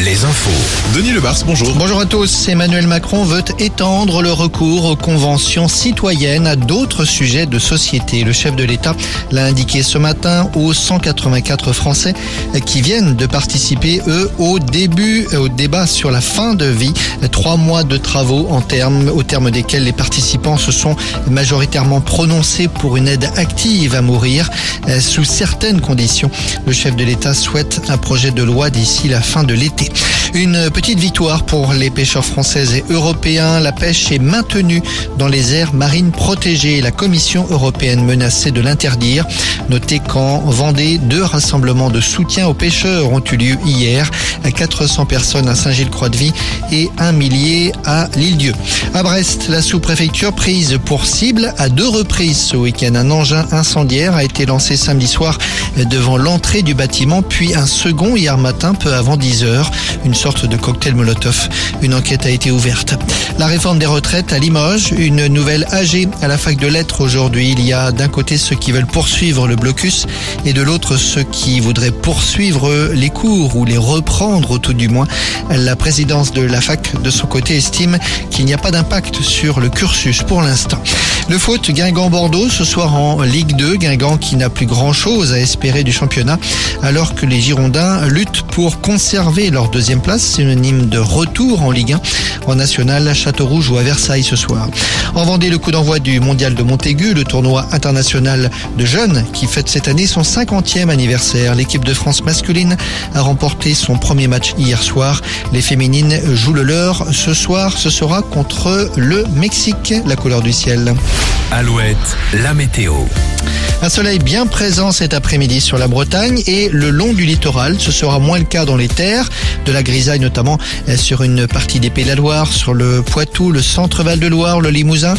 les infos. Denis Lebars, bonjour. Bonjour à tous. Emmanuel Macron veut étendre le recours aux conventions citoyennes à d'autres sujets de société. Le chef de l'État l'a indiqué ce matin aux 184 Français qui viennent de participer, eux, au début, au débat sur la fin de vie. Trois mois de travaux en termes, au terme desquels les participants se sont majoritairement prononcés pour une aide active à mourir euh, sous certaines conditions. Le chef de l'État souhaite un projet de loi d'ici la fin de l'été. Une petite victoire pour les pêcheurs français et européens. La pêche est maintenue dans les aires marines protégées. La Commission européenne menaçait de l'interdire. Notez qu'en Vendée, deux rassemblements de soutien aux pêcheurs ont eu lieu hier. 400 personnes à Saint-Gilles-Croix-de-Vie et un millier à l'île-Dieu. À Brest, la sous-préfecture prise pour cible à deux reprises ce week-end. Un engin incendiaire a été lancé samedi soir devant l'entrée du bâtiment, puis un second hier matin, peu avant 10 heures. Une sorte de cocktail Molotov. Une enquête a été ouverte. La réforme des retraites à Limoges, une nouvelle AG à la fac de lettres aujourd'hui. Il y a d'un côté ceux qui veulent poursuivre le blocus et de l'autre ceux qui voudraient poursuivre les cours ou les reprendre au tout du moins. La présidence de la fac de son côté estime qu'il n'y a pas d'impact sur le cursus pour l'instant. Le foot Guingamp-Bordeaux ce soir en Ligue 2. Guingamp qui n'a plus grand chose à espérer du championnat alors que les Girondins luttent pour conserver leur deuxième place, synonyme de retour en Ligue 1 en national Châteaurouge ou à Versailles ce soir. En Vendée, le coup d'envoi du mondial de Montaigu, le tournoi international de jeunes qui fête cette année son 50e anniversaire. L'équipe de France masculine a remporté son premier match hier soir. Les féminines jouent le leur. Ce soir, ce sera contre le Mexique, la couleur du ciel. Alouette, la météo. Un soleil bien présent cet après-midi sur la Bretagne et le long du littoral. Ce sera moins le cas dans les terres, de la grisaille notamment sur une partie des Pays de la Loire, sur le Poitou, le centre Val de Loire, le Limousin.